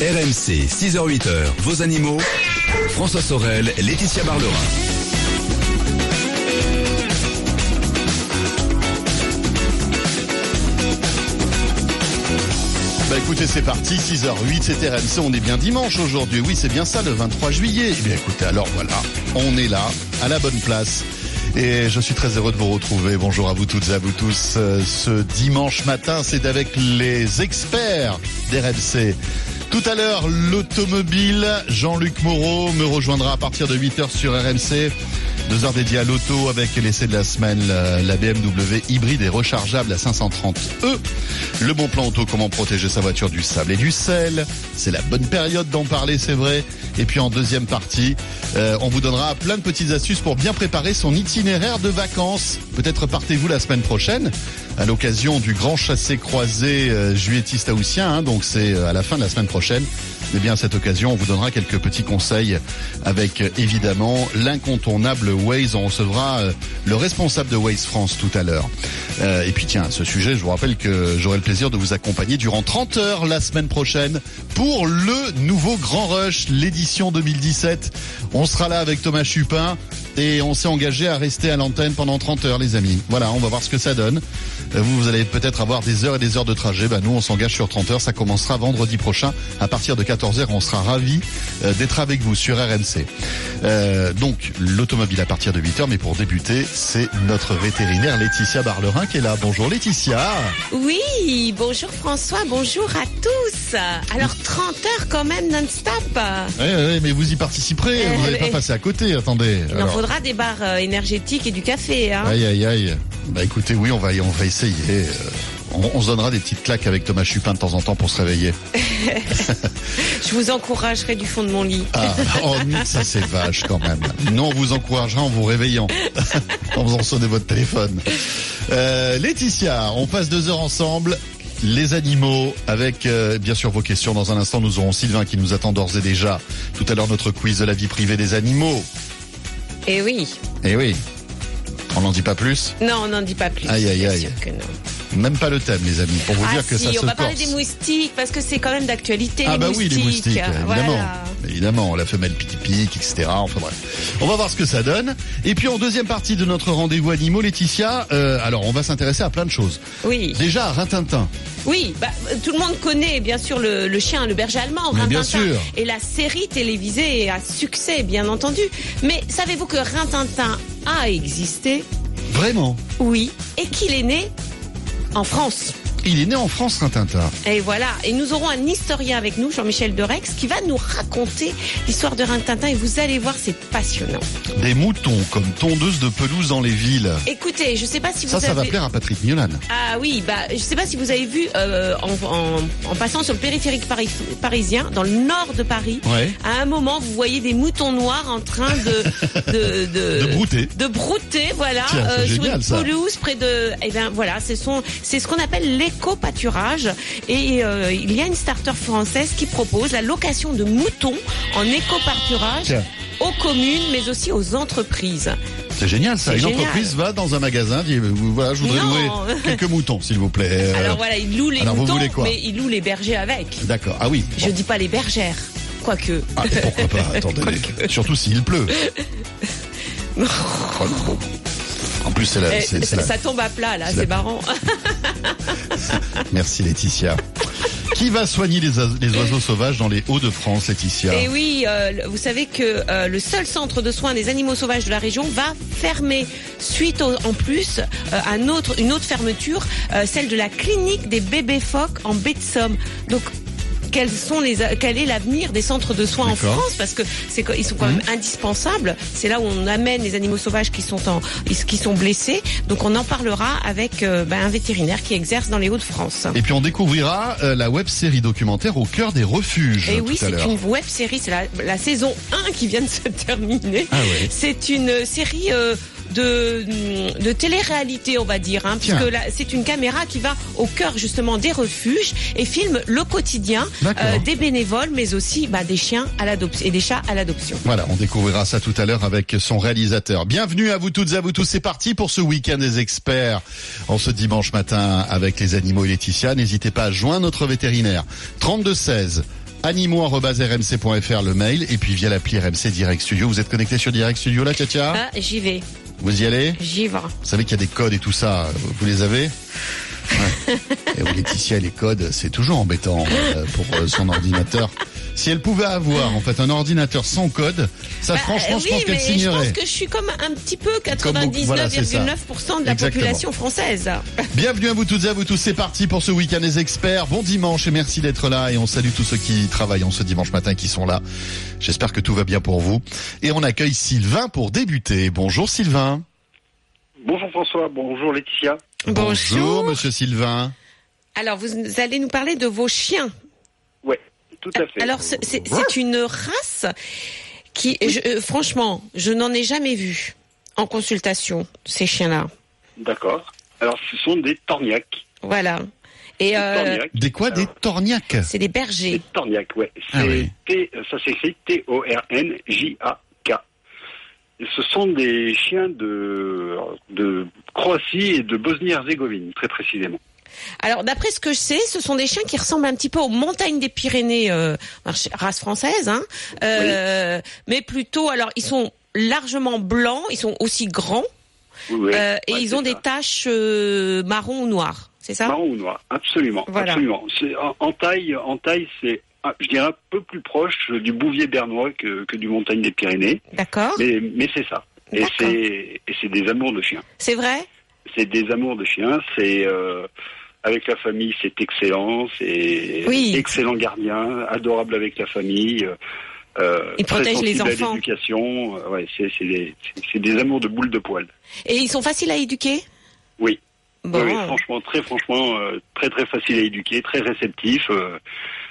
RMC, 6h-8h, vos animaux. François Sorel, Laetitia Barlerin. Bah écoutez, c'est parti, 6h08, c'est RMC, on est bien dimanche aujourd'hui. Oui, c'est bien ça, le 23 juillet. Eh bien écoutez, alors voilà, on est là, à la bonne place. Et je suis très heureux de vous retrouver. Bonjour à vous toutes et à vous tous. Euh, Ce dimanche matin, c'est avec les experts d'RMC. Tout à l'heure, l'automobile, Jean-Luc Moreau me rejoindra à partir de 8h sur RMC. Deux heures dédiées à l'auto avec l'essai de la semaine, la, la BMW hybride et rechargeable à 530e. Le bon plan auto, comment protéger sa voiture du sable et du sel. C'est la bonne période d'en parler, c'est vrai. Et puis en deuxième partie, euh, on vous donnera plein de petites astuces pour bien préparer son itinéraire de vacances. Peut-être partez-vous la semaine prochaine à l'occasion du grand chassé croisé euh, juilletiste haussien. Hein, donc c'est euh, à la fin de la semaine prochaine. Mais bien à cette occasion, on vous donnera quelques petits conseils avec euh, évidemment l'incontournable Waze. On recevra euh, le responsable de Waze France tout à l'heure. Et puis tiens, à ce sujet, je vous rappelle que j'aurai le plaisir de vous accompagner durant 30 heures la semaine prochaine pour le nouveau Grand Rush, l'édition 2017. On sera là avec Thomas Chupin et on s'est engagé à rester à l'antenne pendant 30 heures, les amis. Voilà, on va voir ce que ça donne. Euh, Vous, vous allez peut-être avoir des heures et des heures de trajet. Bah, nous, on s'engage sur 30 heures. Ça commencera vendredi prochain à partir de 14h. On sera ravis euh, d'être avec vous sur RMC. Euh, donc, l'automobile à partir de 8h. Mais pour débuter, c'est notre vétérinaire Laetitia Barlerin qui est là. Bonjour Laetitia. Oui, bonjour François, bonjour à tous. Alors 30 heures quand même non-stop. Oui, mais vous y participerez. Euh, vous n'allez pas passer à côté. Attendez. Il en Alors, des barres euh, énergétiques et du café. Hein. Aïe, aïe, aïe. Bah écoutez, oui, on va, on va essayer. Euh, On, on se donnera des petites claques avec Thomas Chupin de temps en temps pour se réveiller. Je vous encouragerai du fond de mon lit. Ah, oh, ça c'est vache quand même. Nous, on vous encouragera en vous réveillant, en faisant sonner votre téléphone. Euh, Laetitia, on passe deux heures ensemble. Les animaux, avec euh, bien sûr vos questions. Dans un instant, nous aurons Sylvain qui nous attend d'ores et déjà. Tout à l'heure, notre quiz de la vie privée des animaux. Et oui. Eh oui, on n'en dit pas plus. Non, on n'en dit pas plus. Aïe, aïe, bien aïe. sûr que non. Même pas le thème, les amis, pour vous ah dire que ça on se va parler des moustiques parce que c'est quand même d'actualité. Ah les bah moustiques. oui, les moustiques, évidemment. Voilà. Évidemment, la femelle pique-pique, etc. Enfin bref. On va voir ce que ça donne. Et puis en deuxième partie de notre rendez-vous animaux, Laetitia, euh, alors on va s'intéresser à plein de choses. Oui, Déjà, à Rintintin. oui. Bah, tout le monde connaît bien sûr le, le chien, le berger allemand, Mais bien Rintintin. sûr. Et la série télévisée est à succès, bien entendu. Mais savez-vous que Rintintin a existé? Vraiment? Oui, et qu'il est né en France. Il est né en France, Rintintin. Et voilà, et nous aurons un historien avec nous, Jean-Michel Derex, qui va nous raconter l'histoire de Rintintin et vous allez voir, c'est passionnant. Des moutons comme tondeuses de pelouse dans les villes. Écoutez, je sais pas si vous Ça, avez... ça va plaire à Patrick Miolan. Ah oui, bah je sais pas si vous avez vu euh, en, en- en passant sur le périphérique pari- parisien, dans le nord de Paris, Ouais. à un moment vous voyez des moutons noirs en train de de, De brouter. de brouter, voilà, Tiens, c'est sur une pelouse près de. Eh bien voilà, c'est son, c'est ce qu'on appelle l'éco-pâturage. Et euh, il y a une start-up française qui propose la location de moutons en éco-pâturage aux communes, mais aussi aux entreprises. C'est génial, ça. Une génial. entreprise va dans un magasin, dit, euh, voilà, je voudrais Non. louer quelques moutons, s'il vous plaît. Alors voilà, il loue les alors moutons, mais il loue les bergers avec. D'accord. Ah oui. Je dis pas les bergères, quoique. Ah, pourquoi pas Attendez. Surtout s'il pleut. Oh, bon. En plus, c'est la, Eh, c'est- ça, la- ça tombe à plat là, c'est marrant. Merci Laetitia. Qui va soigner les, oise- les oiseaux sauvages dans les Hauts-de-France, Laetitia? Et oui, euh, vous savez que euh, le seul centre de soins des animaux sauvages de la région va fermer suite au- en plus euh, à un autre, une autre fermeture, euh, celle de la clinique des bébés phoques en baie de Somme. Donc quels sont les, quel est l'avenir des centres de soins en. France? Parce que c'est ils sont quand même indispensables. C'est là où on amène les animaux sauvages qui sont en qui sont blessés. Donc on en parlera avec euh, ben, un vétérinaire qui exerce dans les Hauts-de-France. Et puis on découvrira euh, la web série documentaire au cœur des refuges. Et oui, c'est une web série, c'est la, la saison 1 qui vient de se terminer. Ah ouais. C'est une série euh, de, de télé-réalité, on va dire, hein, puisque c'est une caméra qui va au cœur justement des refuges et filme le quotidien euh, des bénévoles, mais aussi bah, des chiens à l'adoption et des chats à l'adoption. Voilà, on découvrira ça tout à l'heure avec son réalisateur. Bienvenue à vous toutes et à vous tous. C'est parti pour ce week-end des experts. En ce dimanche matin avec les animaux et Laetitia, n'hésitez pas à joindre notre vétérinaire. 32 16 animaux.rmc.fr le mail et puis via l'appli RMC Direct Studio. Vous êtes connecté sur Direct Studio là, Katia Ah, j'y vais, Vous y allez j'y vais. Vous savez qu'il y a des codes et tout ça. Vous les avez Ouais. Et Laetitia, les codes, c'est toujours embêtant euh, pour euh, son ordinateur. Si elle pouvait avoir en fait un ordinateur sans code, ça Bah, franchement, je pense qu'elle je signerait. pense que je suis comme un petit peu Comme beaucoup, voilà, c'est ça. 99,9% de la Exactement. population française. Bienvenue à vous toutes et à vous tous. C'est parti pour ce week-end des experts. Bon dimanche et merci d'être là. Et on salue tous ceux qui travaillent en ce dimanche matin qui sont là. J'espère que tout va bien pour vous. Et on accueille Sylvain pour débuter. Bonjour Sylvain. Bonjour François, bonjour Laetitia. Bonjour Monsieur Sylvain. Alors, vous allez nous parler de vos chiens. Ouais, tout à fait. Alors, c'est une race qui, je- euh, franchement, je n'en ai jamais vu en consultation, ces chiens-là. D'accord. Alors, ce sont des torniaques. Voilà. Et Des euh, torniaques. Des quoi Des torgnacs c'est des bergers. Des torniaques, ouais. C'est Ah oui. T- ça s'écrit T-O-R-N-J-A-K. Ce sont des chiens de, de Croatie et de Bosnie-Herzégovine, très précisément. Alors, d'après ce que je sais, ce sont des chiens qui ressemblent un petit peu aux montagnes des Pyrénées, euh, race française, hein, euh, mais plutôt, alors, ils sont largement blancs, ils sont aussi grands, Oui, oui. euh, et Ouais, ils ont des taches marron ou noires, c'est ça? Marron ou noir, absolument. Voilà. absolument. En, en taille, en taille, c'est, ah, je dirais, un peu plus proche du Bouvier bernois que, que du Montagne des Pyrénées, D'accord mais, mais c'est ça. Et c'est, et c'est des amours de chiens. C'est vrai? C'est des amours de chiens. C'est euh, avec la famille, c'est excellent. C'est Oui. excellent gardien, adorable avec la famille. euh, Euh, Il très protège les enfants. l'éducation. Euh, ouais, c'est des, c'est- c'est des amours de boules de poil. Et ils sont faciles à éduquer? Oui. Bon. Oui, franchement, très franchement, euh, très très facile à éduquer, très réceptif.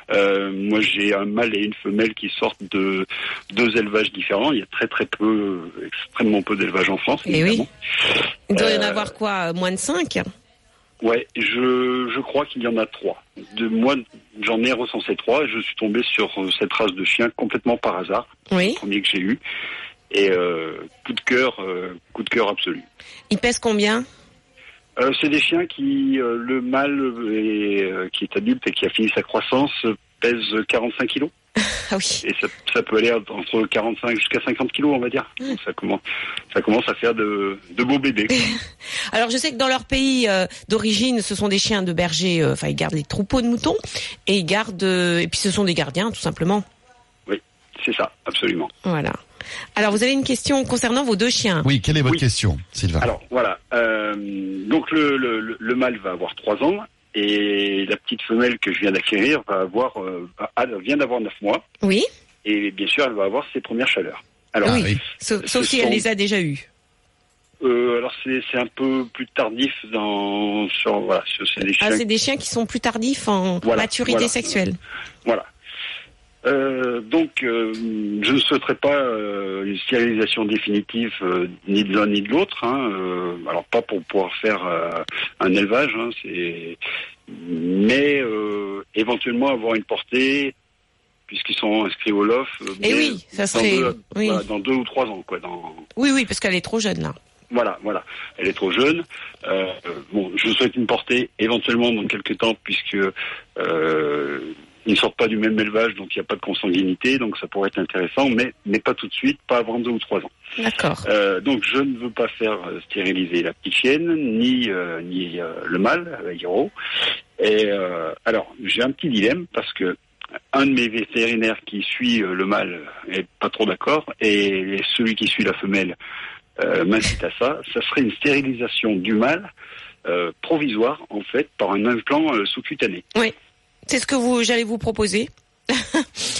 moi, j'ai un mâle et une femelle qui sortent de deux élevages différents. Il y a très très peu, extrêmement peu d'élevages en France. Eh oui. Il doit y en avoir quoi Moins de 5 Ouais, je, je crois qu'il y en a trois. De moi, j'en ai recensé trois. et Je suis tombé sur euh, cette race de chiens complètement par hasard, Oui. le premier que j'ai eu. Et euh, coup de cœur, euh, coup de cœur absolu. Ils pèsent combien? Euh, c'est des chiens qui, euh, le mâle est, euh, qui est adulte et qui a fini sa croissance pèse 45 kilos. Ah oui. Et ça, ça peut aller entre 45 jusqu'à 50 kilos, on va dire. Mmh. Donc ça commence, ça commence à faire de, de beaux bébés. quoi. Alors je sais que dans leur pays euh, d'origine, ce sont des chiens de berger, euh, enfin ils gardent les troupeaux de moutons et ils gardent euh, et puis ce sont des gardiens tout simplement. C'est ça, absolument. Voilà. Alors vous avez une question concernant vos deux chiens. Oui, quelle est votre Oui. question, Sylvain? Alors voilà. Euh, donc le, le, le- le mâle va avoir 3 ans et la petite femelle que je viens d'acquérir va avoir euh, vient d'avoir 9 mois Oui. et bien sûr elle va avoir ses premières chaleurs. Alors, oui. oui. Sauf, si sont- elle les a déjà eues. euh, alors c'est c'est un peu plus tardif dans sur voilà sur c'est des Ah, chiens c'est des chiens qui sont plus tardifs en Voilà, maturité voilà. sexuelle. voilà. Euh, donc euh, je ne souhaiterais pas euh, une stérilisation définitive ni de l'un ni de l'autre. Hein, alors pas pour pouvoir faire un élevage, hein, c'est mais éventuellement avoir une portée puisqu'ils sont inscrits au LOF. euh, Eh oui, ça dans serait- deux, oui. voilà, dans deux ou trois ans quoi. Dans, Oui, oui, parce qu'elle est trop jeune là. Voilà, voilà. Elle est trop jeune. Bon, je souhaite une portée éventuellement dans quelques temps puisque ils ne sortent pas du même élevage, donc il n'y a pas de consanguinité, donc ça pourrait être intéressant, mais mais pas tout de suite, pas avant deux ou trois ans. D'accord. Euh, donc je ne veux pas faire euh, stériliser la petite chienne ni euh, ni euh, le mâle, euh, Hiro. Et alors j'ai un petit dilemme parce que un de mes vétérinaires qui suit le mâle est pas trop d'accord et celui qui suit la femelle m'incite à ça. Ça serait une stérilisation du mâle provisoire en fait par un implant sous-cutané. C'est ce que vous, j'allais vous proposer.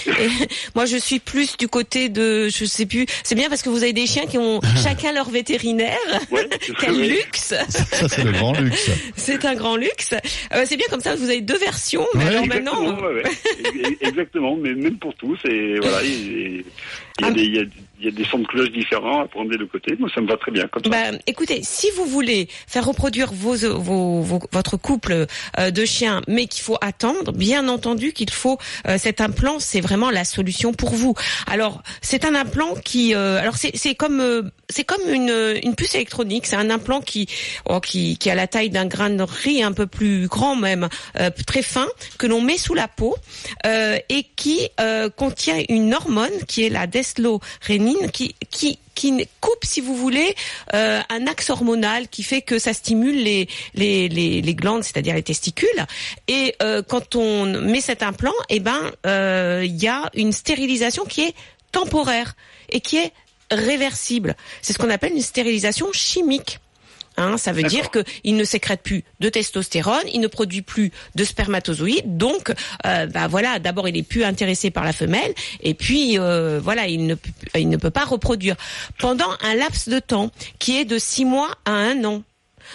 Et moi, je suis plus du côté de, je sais plus. C'est bien parce que vous avez des chiens qui ont chacun leur vétérinaire. Ouais, Quel luxe Ça, c'est le grand luxe. C'est un grand luxe. Euh, c'est bien comme ça. Vous avez deux versions. Mais Ouais, alors Exactement, maintenant, ouais. Exactement, mais même pour tous, et voilà, il il y, a des, il y a- il y a des sons de cloche différents à prendre des deux côtés. Moi, ça me va très bien comme ça. bah, écoutez, si vous voulez faire reproduire vos, vos, vos- votre couple euh, de chiens, mais qu'il faut attendre, bien entendu qu'il faut euh, cet implant, c'est vraiment la solution pour vous. Alors c'est un implant qui, euh, alors c'est comme c'est comme une une puce électronique. C'est un implant qui oh, qui qui a la taille d'un grain de riz un peu plus grand même, très fin que l'on met sous la peau et qui contient une hormone qui est la deslorénine qui qui qui coupe, si vous voulez, euh, un axe hormonal qui fait que ça stimule les les, les, les glandes, c'est-à-dire les testicules. Et euh, quand on met cet implant, eh ben, euh, il y a une stérilisation qui est temporaire et qui est réversible. C'est ce qu'on appelle une stérilisation chimique. Hein, ça veut dire qu'il ne sécrète plus de testostérone, il ne produit plus de spermatozoïdes, donc euh, bah voilà, d'abord il est plus intéressé par la femelle, et puis euh, voilà, il ne, il ne peut pas reproduire pendant un laps de temps qui est de six mois à un an.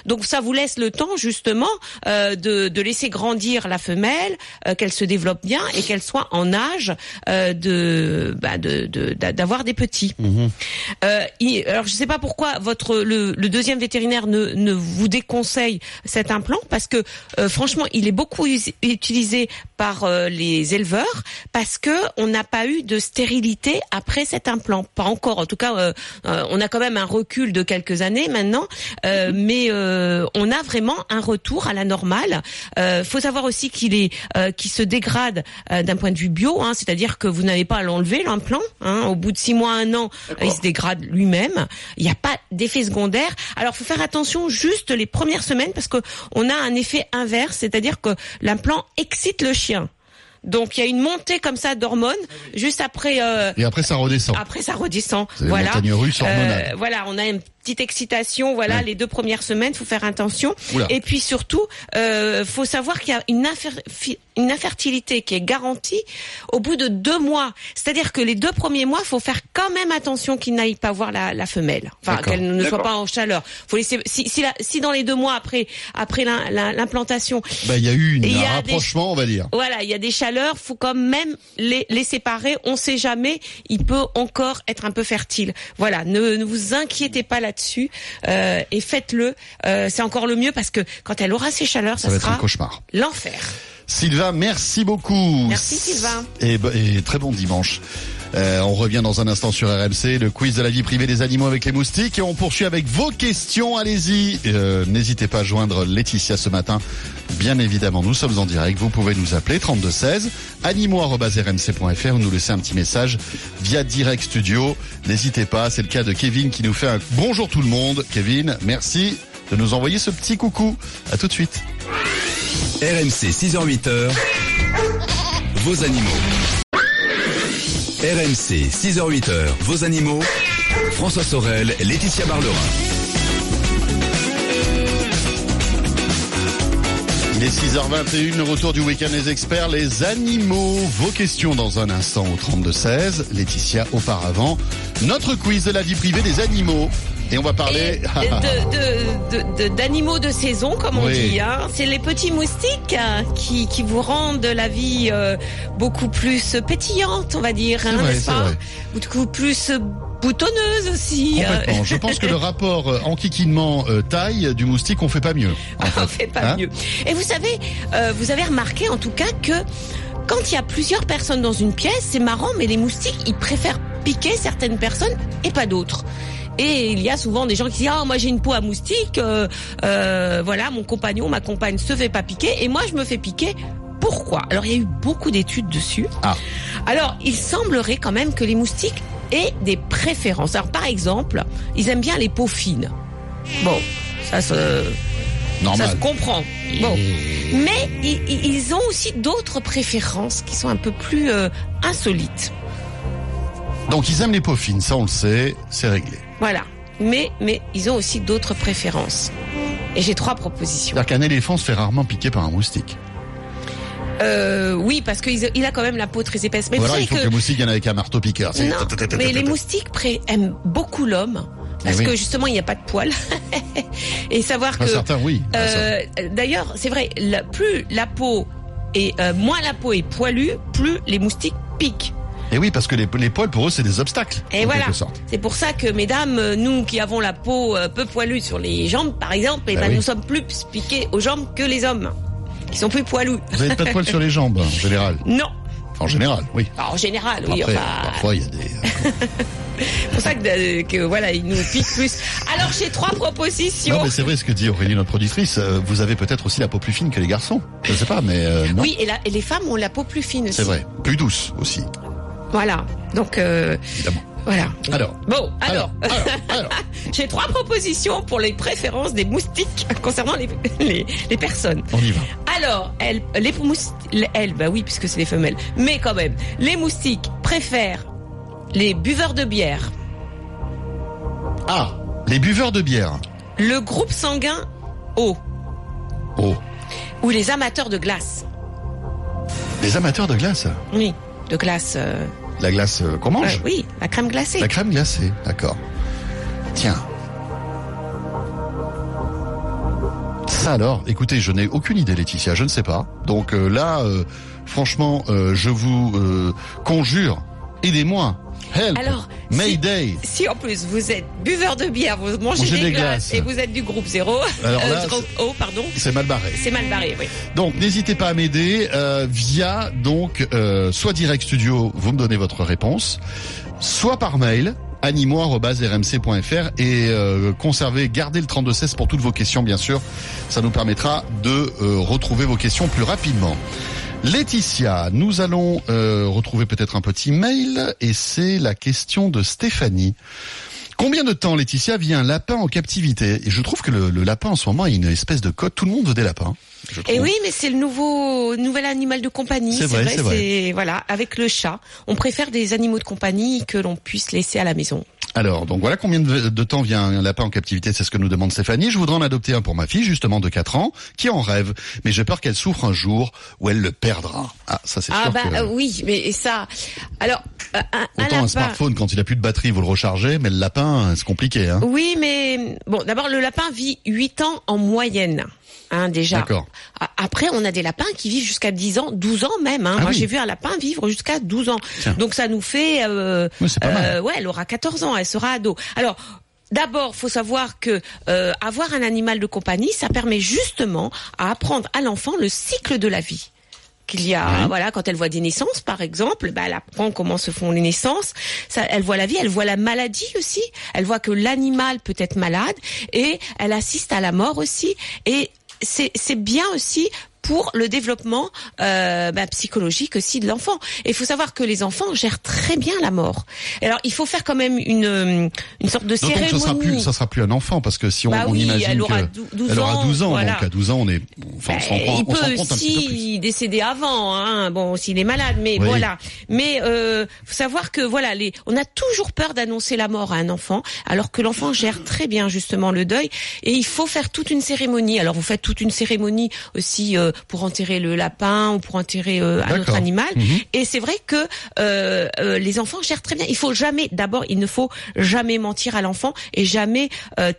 Donc ça vous laisse le temps justement euh, de, de, laisser grandir la femelle, euh, qu'elle se développe bien et qu'elle soit en âge euh, de bah, d'avoir de, des petits. Mhm. Il, alors je sais pas pourquoi votre le, le deuxième vétérinaire ne, ne, vous déconseille cet implant parce que franchement il est beaucoup utilisé par les éleveurs parce que on n'a pas eu de stérilité après cet implant. Pas encore. En tout cas, on a quand même un recul de quelques années maintenant, mais euh, on a vraiment un retour à la normale. Euh, faut savoir aussi qu'il est euh, qui se dégrade euh, d'un point de vue bio, hein, c'est-à-dire que vous n'avez pas à l'enlever l'implant. Hein, au bout de six mois, un an, il se dégrade lui-même. Il n'y a pas d'effet secondaire. Alors, faut faire attention juste les premières semaines parce que on a un effet inverse, c'est-à-dire que l'implant excite le chien. Donc il y a une montée comme ça d'hormones juste après. Euh, et après ça redescend. Après ça redescend. Voilà. Euh, voilà, on a une petite excitation. Voilà, les deux premières semaines, faut faire attention. Et puis surtout, euh, faut savoir qu'il y a une, une infertilité qui est garantie au bout de deux mois. C'est-à-dire que les deux premiers mois, faut faire quand même attention qu'il n'aille pas voir la, la femelle, enfin qu'elle ne soit pas en chaleur. Faut laisser si, si, si dans les deux mois après après l'implantation, bah, il y a eu une, un rapprochement, on va dire. Voilà, il y a des chaleurs, faut quand même les, les séparer. On sait jamais, il peut encore être un peu fertile. Voilà, ne, ne vous inquiétez pas là dessus euh, et faites-le. Euh, c'est encore le mieux parce que quand elle aura ses chaleurs, ça, ça va sera être un cauchemar. L'enfer. Sylvain, merci beaucoup. Merci Sylvain. Et, et très bon dimanche. Euh, on revient dans un instant sur RMC, le quiz de la vie privée des animaux avec les moustiques. Et on poursuit avec vos questions. Allez-y. Euh, N'hésitez pas à joindre Laetitia ce matin. Bien évidemment, nous sommes en direct. Vous pouvez nous appeler 32 16 animaux.rmc.fr ou nous laisser un petit message via Direct Studio. N'hésitez pas. C'est le cas de Kevin qui nous fait un bonjour tout le monde. Kevin, merci de nous envoyer ce petit coucou. À tout de suite. RMC 6h-8h. Vos animaux. RMC 6h-8h. Vos animaux. François Sorel, Laetitia Barlerin. Il est 6h21, le retour du week-end des experts, les animaux. Vos questions dans un instant au 32-16. Laetitia, auparavant, notre quiz de la vie privée des animaux. Et on va parler d'animaux de, de, de, saison, comme on Oui. dit. Hein. C'est les petits moustiques hein, qui, qui vous rendent la vie euh, beaucoup plus pétillante, on va dire, hein, vrai, pas vrai. Beaucoup plus boutonneuse aussi. complètement. Je pense que le rapport euh, enquiquinement euh, taille du moustique, on fait pas mieux. en on fait. fait pas Hein mieux. Et vous savez, euh, vous avez remarqué en tout cas que quand il y a plusieurs personnes dans une pièce, c'est marrant, mais les moustiques, ils préfèrent piquer certaines personnes et pas d'autres. Et il y a souvent des gens qui disent ah moi j'ai une peau à moustique, euh, euh, voilà mon compagnon, ma compagne se fait pas piquer et moi je me fais piquer. Pourquoi? Alors il y a eu beaucoup d'études dessus. Ah. Alors il semblerait quand même que les moustiques aient des préférences. Alors par exemple, ils aiment bien les peaux fines. Bon, ça se ça Normal. se comprend. Bon. Mais ils ont aussi d'autres préférences qui sont un peu plus euh, insolites. Donc ils aiment les peaux fines, ça on le sait, c'est réglé. Voilà. Mais, mais ils ont aussi d'autres préférences. Et j'ai trois propositions. C'est-à-dire qu'un éléphant se fait rarement piquer par un moustique. Euh, oui, parce qu'il il a quand même la peau très épaisse. Mais vous il faut savez que le moustique vienne avec un marteau piqueur. Non, mais les moustiques pré- aiment beaucoup l'homme. Parce oui. que justement, il n'y a pas de poils. Et savoir que... certains, oui. Euh, D'ailleurs, c'est vrai, la- plus la peau est euh, moins la peau est poilue, plus les moustiques piquent. Et oui, parce que les, les poils pour eux c'est des obstacles. Et voilà. C'est pour ça que, mesdames, euh, nous qui avons la peau euh, peu poilue sur les jambes, par exemple, eh Bah ben, oui. nous sommes plus piqués aux jambes que les hommes, qui sont plus poilus. Vous avez pas de poils sur les jambes en général? Non, En général, oui. Alors, en général, oui. Après, enfin, parfois, il y a des... euh, c'est pour ça que, euh, que, voilà, il nous pique plus. Alors j'ai trois propositions. Non, mais c'est vrai ce que dit Aurélie, notre productrice. euh, Vous avez peut-être aussi la peau plus fine que les garçons. Je sais pas, mais euh, non. Oui, et, la- et les femmes ont la peau plus fine aussi. C'est vrai. Plus douce aussi, Voilà. Donc euh, évidemment. voilà. Alors. Bon, alors, alors, alors. j'ai trois propositions pour les préférences des moustiques concernant les, les, les personnes. On y va. Alors, elles, les moustiques, elles, bah oui, puisque c'est des femelles, mais quand même, les moustiques préfèrent les buveurs de bière, Ah, les buveurs de bière. le groupe sanguin O Oh, ou les amateurs de glace. les amateurs de glace? Oui, de glace. euh, La glace euh, qu'on mange oui, la crème glacée. La crème glacée, d'accord. Tiens. Ça alors, écoutez, je n'ai aucune idée, Laetitia, je ne sais pas. Donc euh, là, euh, franchement, je vous conjure, aidez-moi. Help. Alors, si- Mayday. Si en plus vous êtes buveur de bière, vous mangez, Mangez des, des glaces, glaces. et vous êtes du groupe zéro, Alors euh, là, groupe O, pardon, C'est mal barré. c'est mal barré, oui. Donc n'hésitez pas à m'aider euh, via donc euh, soit direct studio, vous me donnez votre réponse, soit par mail animo@rmc.fr et euh, conservez, gardez le 3216 pour toutes vos questions bien sûr. Ça nous permettra de euh, retrouver vos questions plus rapidement. Laetitia, nous allons euh, retrouver peut-être un petit mail et c'est la question de Stéphanie. Combien de temps, Laetitia, vit un lapin en captivité? Et je trouve que le, le lapin en ce moment a une espèce de code. Tout le monde veut des lapins. Et. Eh oui, mais c'est le nouveau nouvel animal de compagnie. C'est vrai, c'est vrai. c'est- voilà, avec le chat, on préfère des animaux de compagnie que l'on puisse laisser à la maison. Alors, donc voilà combien de, de temps vient un lapin en captivité, c'est ce que nous demande Stéphanie. Je voudrais en adopter un pour ma fille, justement de 4 ans, qui en rêve, mais j'ai peur qu'elle souffre un jour où elle le perdra. Ah, ça c'est Ah sûr bah que... euh, oui, mais ça. Alors, euh, un, Autant un lapin. smartphone, quand il a plus de batterie, vous le rechargez, mais le lapin, c'est compliqué. Hein. Oui, mais bon, d'abord le lapin vit 8 ans en moyenne. Hein, déjà. Après, on a des lapins qui vivent jusqu'à 10 ans, 12 ans même. Hein. Ah Moi, oui. j'ai vu un lapin vivre jusqu'à 12 ans. Tiens. Donc, ça nous fait... Euh, Oui, euh, ouais, elle aura 14 ans, elle sera ado. Alors... D'abord, faut savoir que euh, avoir un animal de compagnie, ça permet justement à apprendre à l'enfant le cycle de la vie qu'il y a, Oui. voilà, quand elle voit des naissances, par exemple, bah, elle apprend comment se font les naissances. Ça, elle voit la vie, elle voit la maladie aussi. Elle voit que l'animal peut être malade et elle assiste à la mort aussi. Et c'est bien aussi pour le développement euh, bah, psychologique aussi de l'enfant. Et il faut savoir que les enfants gèrent très bien la mort. Alors, il faut faire quand même une euh, une sorte de cérémonie. ça sera plus, ça sera plus un enfant parce que si on, Bah on oui, imagine elle aura que dou- 12 elle aura ans, 12 ans, voilà. donc à 12 ans on est, enfin, on s'en Ben, rend- il on peut aussi décéder avant, hein. Bon, s'il est malade, mais Oui. voilà. Mais euh, faut savoir que voilà, les, on a toujours peur d'annoncer la mort à un enfant, alors que l'enfant gère très bien justement le deuil. Et il faut faire toute une cérémonie. Alors vous faites toute une cérémonie aussi euh, pour enterrer le lapin ou pour enterrer euh, un autre animal. Mhm. Et c'est vrai que euh, euh, les enfants gèrent très bien. Il faut jamais, d'abord, il ne faut jamais mentir à l'enfant et jamais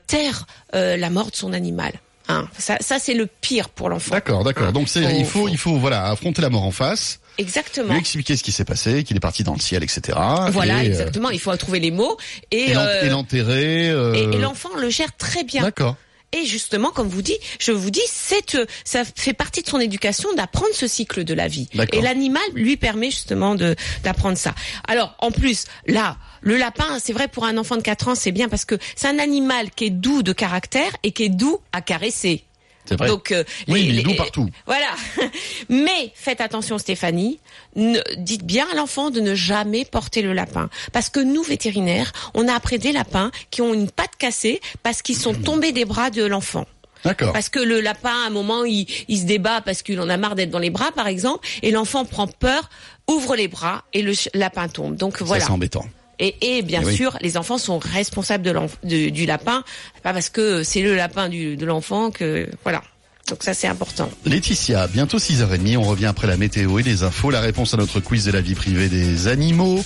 taire la mort de son animal. Hein. Ça, ça c'est le pire pour l'enfant. D'accord, d'accord. Hein. Donc c'est, il faut, il faut, voilà, affronter la mort en face, Exactement. lui expliquer ce qui s'est passé, qu'il est parti dans le ciel, etc. Voilà, et, euh, exactement. Il faut trouver les mots et et l'en- et l'enterrer. euh, et- et l'enfant le gère très bien. D'accord. Et justement, comme vous dit, je vous dis, c'est euh, ça fait partie de son éducation d'apprendre ce cycle de la vie. Et l'animal lui permet justement de d'apprendre ça. Alors, en plus, là, le lapin, c'est vrai pour un enfant de 4 ans, c'est bien parce que c'est un animal qui est doux de caractère et qui est doux à caresser. C'est vrai. Donc, euh, Oui, les- les- partout. Voilà. Mais faites attention, Stéphanie. Ne, dites bien à l'enfant de ne jamais porter le lapin, parce que nous vétérinaires, on a après des lapins qui ont une patte cassée parce qu'ils sont tombés des bras de l'enfant. D'accord. Parce que le lapin, à un moment, il, il se débat parce qu'il en a marre d'être dans les bras, par exemple, et l'enfant prend peur, ouvre les bras et le lapin tombe. Donc Ça voilà. c'est embêtant. Et, et bien Eh oui. sûr, les enfants sont responsables de l'enf- de- du lapin, pas parce que c'est le lapin du, de l'enfant que voilà. Donc ça c'est important. Laetitia, bientôt 6h30, on revient après la météo et les infos, la réponse à notre quiz de la vie privée des animaux.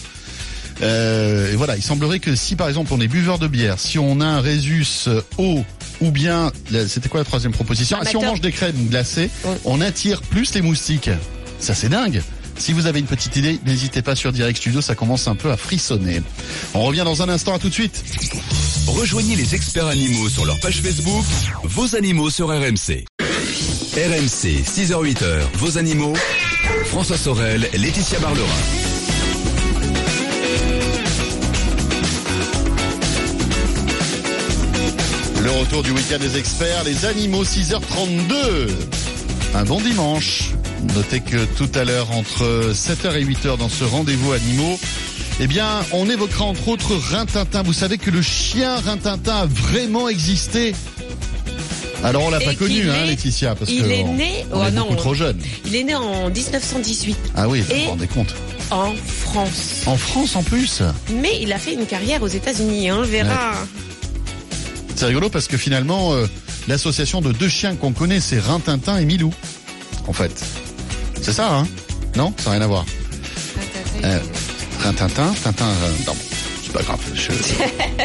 Euh, et voilà, il semblerait que si par exemple on est buveur de bière, si on a un résus haut ou bien, c'était quoi la troisième proposition? Ah, Si on mange des crèmes glacées, Oui. on attire plus les moustiques. Ça c'est dingue. Si vous avez une petite idée, n'hésitez pas sur Direct Studio, ça commence un peu à frissonner. On revient dans un instant, à tout de suite. Rejoignez les experts animaux sur leur page Facebook, vos animaux sur RMC. RMC, 6h-8h, vos animaux. François Sorel, Laetitia Barlerin. Le retour du week-end des experts, les animaux 6h32. Un bon dimanche. Notez que tout à l'heure, entre 7h et 8h dans ce rendez-vous animaux, eh bien, on évoquera entre autres Rintintin. Vous savez que le chien Rintintin a vraiment existé alors on l'a pas connu, hein, Laetitia, parce il que est on- né- on oh est non. beaucoup trop jeune. Il est né en 1918 Ah oui, vous vous rendez compte. en France. En France en plus. Mais il a fait une carrière aux États-Unis, hein, on le verra. C'est rigolo parce que finalement, euh, l'association de deux chiens qu'on connaît, c'est Rintintin et Milou. En fait. C'est ça, hein Non Ça n'a rien à voir. Euh, Tintin, euh, non, c'est pas grave.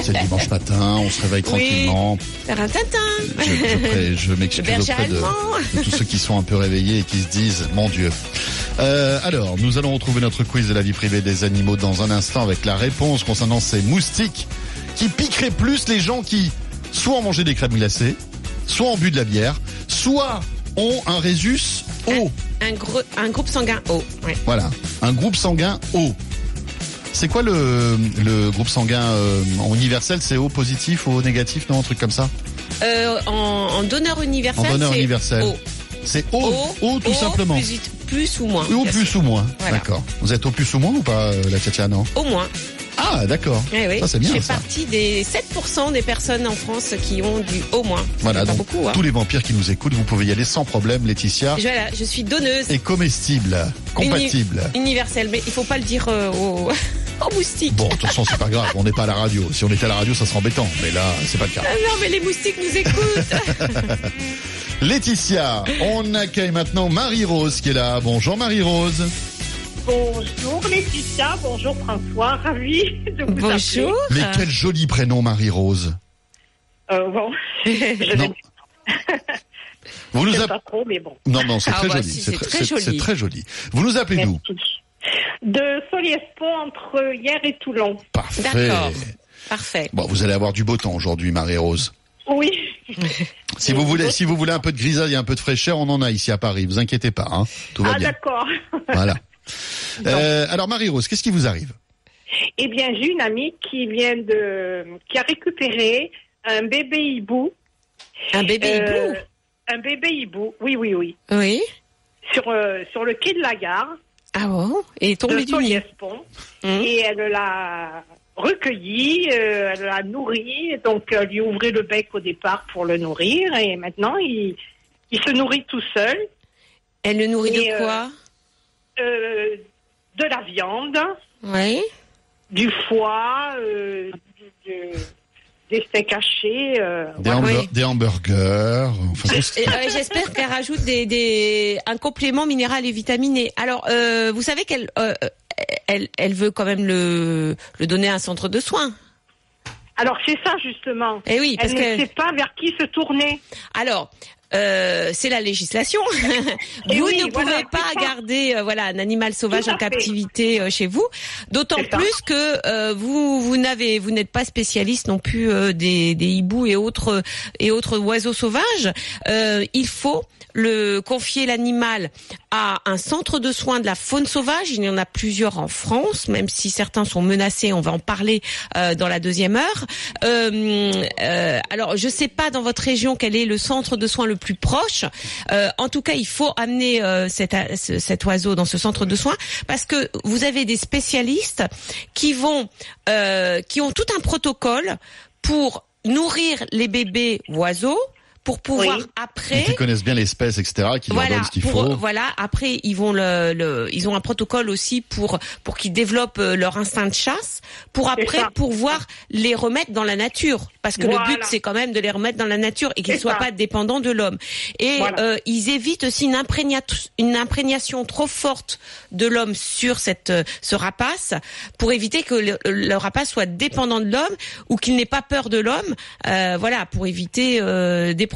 C'est dimanche matin, on se réveille tranquillement. Tintin. Je, je, m'excuse auprès de, tous ceux qui sont un peu réveillés et qui se disent mon Dieu. Euh, alors, nous allons retrouver notre quiz de la vie privée des animaux dans un instant avec la réponse concernant ces moustiques qui piqueraient plus les gens qui soit ont mangé des crèmes glacées, soit ont bu de la bière, soit ont un résus O. Un, gros, un groupe sanguin O. ouais. Voilà, un groupe sanguin O. C'est quoi le, le groupe sanguin euh, en universel C'est O positif ou O négatif Non, un truc comme ça Euh, en, en donneur universel, En donneur c'est universel. O. C'est O, O, tout O, simplement. Plus, plus ou moins. Bien plus sûr. ou moins. Voilà. D'accord. Vous êtes au plus ou moins ou pas, euh, la tchatcha, non Au moins. Ah, d'accord. Eh oui. Ça, c'est bien, Je fais ça. partie des 7% des personnes en France qui ont du au moins. Voilà, donc beaucoup. Hein. tous les vampires qui nous écoutent, vous pouvez y aller sans problème, Laetitia. Je, voilà, je suis donneuse Et comestible, compatible. universelle, mais il faut pas le dire euh, aux, aux moustiques. Bon, de toute façon, c'est pas grave, on n'est pas à la radio. Si on était à la radio, ça serait embêtant. Mais là, c'est pas le cas. Ah non, mais les moustiques nous écoutent. Laetitia, on accueille maintenant Marie-Rose qui est là. Bonjour Marie-Rose. Bonjour Laetitia, bonjour François, ravi de vous Bonjour. Mais quel joli prénom Marie-Rose. Euh, bon, je Non. Vous nous ne sais appelez... pas trop, mais bon. Non, non, c'est Ah très bah joli. si, c'est tr- très joli. C'est très joli. Vous nous appelez d'où. De Soliespo entre hier et Toulon. Parfait. D'accord. Parfait. Bon, vous allez avoir du beau temps aujourd'hui, Marie-Rose. Oui, Si vous voulez, si vous voulez un peu de grisaille et un peu de fraîcheur, on en a ici à Paris. Vous inquiétez pas, hein. Tout va ah bien. d'accord. Voilà. Euh, alors Marie-Rose, qu'est-ce qui vous arrive? Eh bien, j'ai une amie qui vient de, qui a récupéré un bébé hibou. Un bébé Euh, hibou. Un bébé hibou, oui, oui, oui. Oui. Sur, euh, sur le quai de la gare Ah bon? Et de tombé du. Soliespont. Hum. Et elle l'a recueilli, euh, elle l'a nourri, donc euh, lui ouvrait le bec au départ pour le nourrir, et maintenant il, il se nourrit tout seul Elle le nourrit Et, de quoi? Euh, de la viande, Oui. du foie, euh, du- du- des steaks hachés. euh, des, voilà. hamburg- Oui. des hamburgers. Enfin, Et, euh, J'espère qu'elle rajoute des, des, un complément minéral et vitaminé. Alors, euh, vous savez qu'elle euh, elle, elle veut quand même le, le donner à un centre de soins. Alors c'est ça justement. Eh oui, parce Elle ne que sait pas vers qui se tourner. alors. Euh, c'est la législation. Vous oui, ne voilà, pouvez pas ça. garder euh, voilà un animal sauvage en captivité euh, chez vous, d'autant plus que vous vous n'avez vous n'êtes pas spécialiste non plus des, des hiboux et autres et autres oiseaux sauvages. Il faut le confier l'animal à un centre de soins de la faune sauvage. Il y en a plusieurs en France, même si certains sont menacés. On va en parler dans la deuxième heure. Alors, je sais pas dans votre région quel est le centre de soins le plus proche. Euh, en tout cas, il faut amener euh, cet, oiseau dans ce centre de soins parce que vous avez des spécialistes qui vont, euh, qui ont tout un protocole pour nourrir les bébés oiseaux pour pouvoir Oui. après qui connaissent bien l'espèce, etc., qui leur voilà, donnent ce qu'il pour, faut. voilà. Après, ils vont le, le- ils ont un protocole aussi pour pour qu'ils développent euh, leur instinct de chasse, pour après pouvoir les remettre dans la nature, parce que le but c'est quand même de les remettre dans la nature et qu'ils soient ça. pas dépendants de l'homme. Et Voilà. euh, ils évitent aussi une, imprégnat- une imprégnation trop forte de l'homme sur cette euh, ce rapace, pour éviter que le, le rapace soit dépendant de l'homme ou qu'il n'ait pas peur de l'homme. euh, voilà, pour éviter euh, des